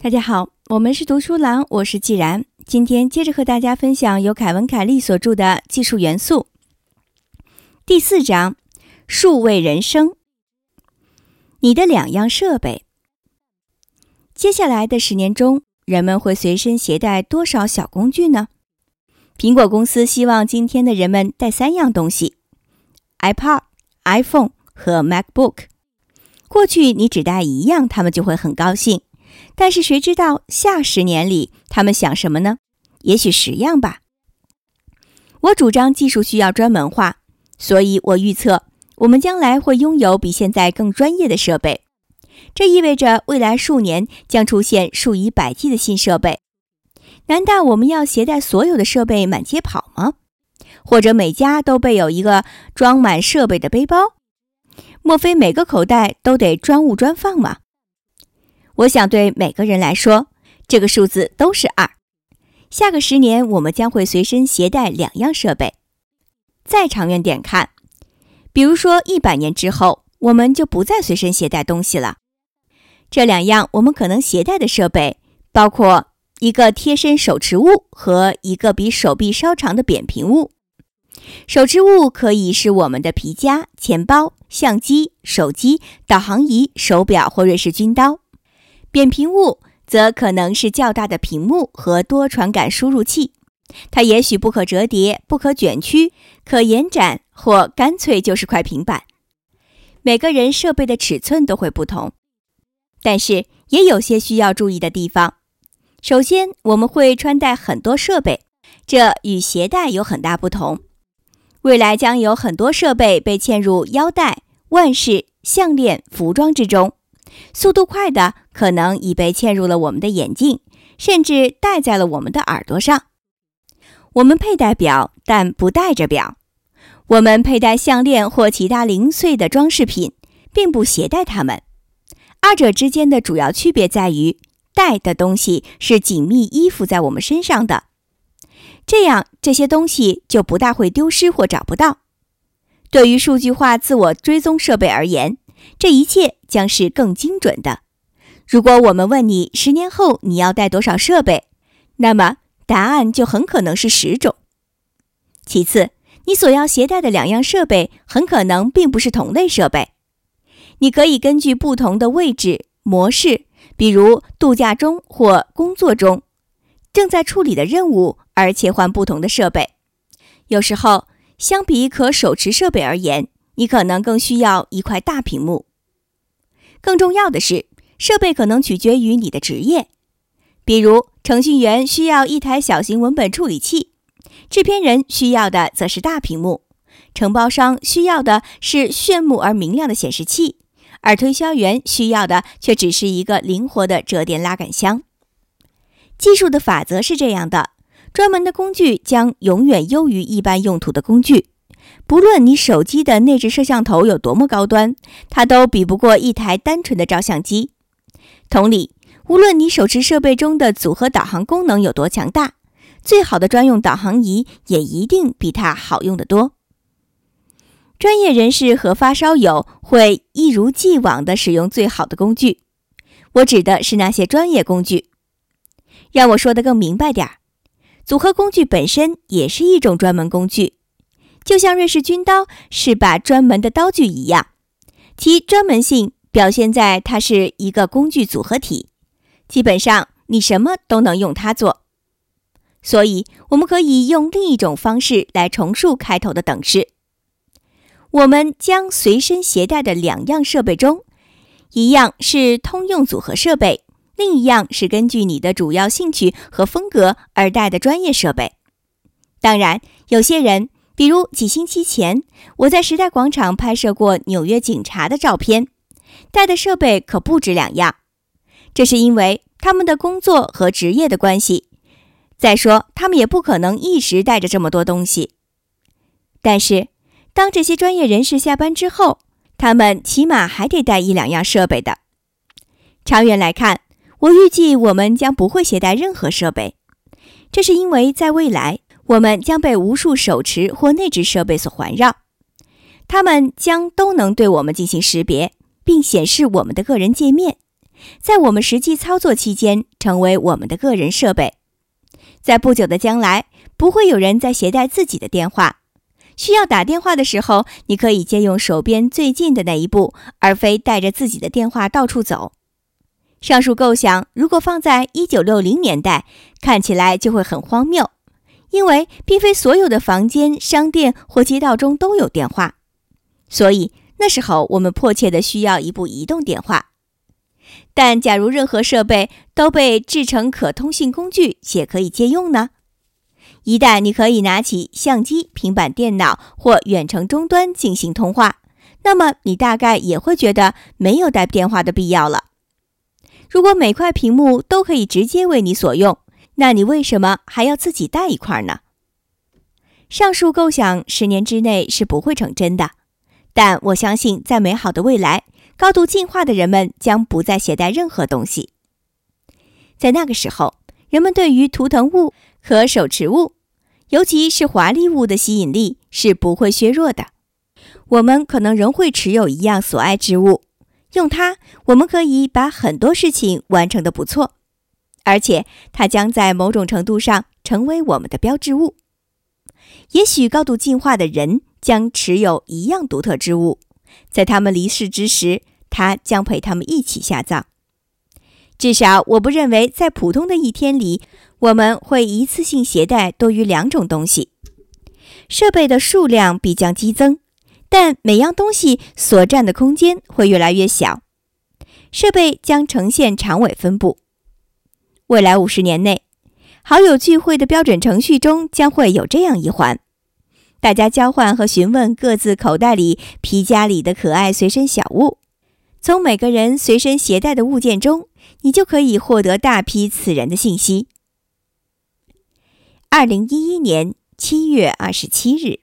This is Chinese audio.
大家好，我们是读书郎，我是既然。今天接着和大家分享由凯文·凯利所著的《技术元素》第四章：数位人生。你的两样设备。接下来的十年中，人们会随身携带多少小工具呢？苹果公司希望今天的人们带三样东西：iPod、iPhone 和 MacBook。过去你只带一样，他们就会很高兴。但是谁知道下十年里他们想什么呢？也许十样吧。我主张技术需要专门化，所以我预测我们将来会拥有比现在更专业的设备。这意味着未来数年将出现数以百计的新设备。难道我们要携带所有的设备满街跑吗？或者每家都备有一个装满设备的背包？莫非每个口袋都得专物专放吗？我想对每个人来说，这个数字都是二。下个十年，我们将会随身携带两样设备。再长远点看，比如说一百年之后，我们就不再随身携带东西了。这两样我们可能携带的设备，包括一个贴身手持物和一个比手臂稍长的扁平物。手持物可以是我们的皮夹、钱包、相机、手机、导航仪、手表或瑞士军刀。扁平物则可能是较大的屏幕和多传感输入器，它也许不可折叠、不可卷曲、可延展，或干脆就是块平板。每个人设备的尺寸都会不同，但是也有些需要注意的地方。首先，我们会穿戴很多设备，这与携带有很大不同。未来将有很多设备被嵌入腰带、腕饰、项链、服装之中。速度快的可能已被嵌入了我们的眼镜，甚至戴在了我们的耳朵上。我们佩戴表，但不戴着表；我们佩戴项链或其他零碎的装饰品，并不携带它们。二者之间的主要区别在于，戴的东西是紧密依附在我们身上的，这样这些东西就不大会丢失或找不到。对于数据化自我追踪设备而言，这一切将是更精准的。如果我们问你十年后你要带多少设备，那么答案就很可能是十种。其次，你所要携带的两样设备很可能并不是同类设备。你可以根据不同的位置模式，比如度假中或工作中，正在处理的任务而切换不同的设备。有时候，相比可手持设备而言，你可能更需要一块大屏幕。更重要的是，设备可能取决于你的职业。比如，程序员需要一台小型文本处理器，制片人需要的则是大屏幕，承包商需要的是炫目而明亮的显示器，而推销员需要的却只是一个灵活的折叠拉杆箱。技术的法则是这样的：专门的工具将永远优于一般用途的工具。不论你手机的内置摄像头有多么高端，它都比不过一台单纯的照相机。同理，无论你手持设备中的组合导航功能有多强大，最好的专用导航仪也一定比它好用得多。专业人士和发烧友会一如既往地使用最好的工具，我指的是那些专业工具。让我说得更明白点儿，组合工具本身也是一种专门工具。就像瑞士军刀是把专门的刀具一样，其专门性表现在它是一个工具组合体，基本上你什么都能用它做。所以，我们可以用另一种方式来重述开头的等式：我们将随身携带的两样设备中，一样是通用组合设备，另一样是根据你的主要兴趣和风格而带的专业设备。当然，有些人。比如几星期前，我在时代广场拍摄过纽约警察的照片，带的设备可不止两样。这是因为他们的工作和职业的关系。再说，他们也不可能一直带着这么多东西。但是，当这些专业人士下班之后，他们起码还得带一两样设备的。长远来看，我预计我们将不会携带任何设备，这是因为在未来。我们将被无数手持或内置设备所环绕，它们将都能对我们进行识别，并显示我们的个人界面，在我们实际操作期间成为我们的个人设备。在不久的将来，不会有人再携带自己的电话。需要打电话的时候，你可以借用手边最近的那一部，而非带着自己的电话到处走。上述构想如果放在一九六零年代，看起来就会很荒谬，因为并非所有的房间、商店或街道中都有电话。所以那时候我们迫切的需要一部移动电话。但假如任何设备都被制成可通信工具且可以借用呢？一旦你可以拿起相机、平板电脑或远程终端进行通话，那么你大概也会觉得没有带电话的必要了。如果每块屏幕都可以直接为你所用，那你为什么还要自己带一块呢？上述构想十年之内是不会成真的，但我相信在美好的未来，高度进化的人们将不再携带任何东西。在那个时候，人们对于图腾物。和手持物，尤其是华丽物的吸引力是不会削弱的。我们可能仍会持有一样所爱之物，用它，我们可以把很多事情完成的不错，而且它将在某种程度上成为我们的标志物。也许高度进化的人将持有一样独特之物，在他们离世之时，它将陪他们一起下葬。至少，我不认为在普通的一天里。我们会一次性携带多于两种东西，设备的数量必将激增，但每样东西所占的空间会越来越小。设备将呈现长尾分布。未来五十年内，好友聚会的标准程序中将会有这样一环：大家交换和询问各自口袋里、皮夹里的可爱随身小物。从每个人随身携带的物件中，你就可以获得大批此人的信息。二零一一年七月二十七日。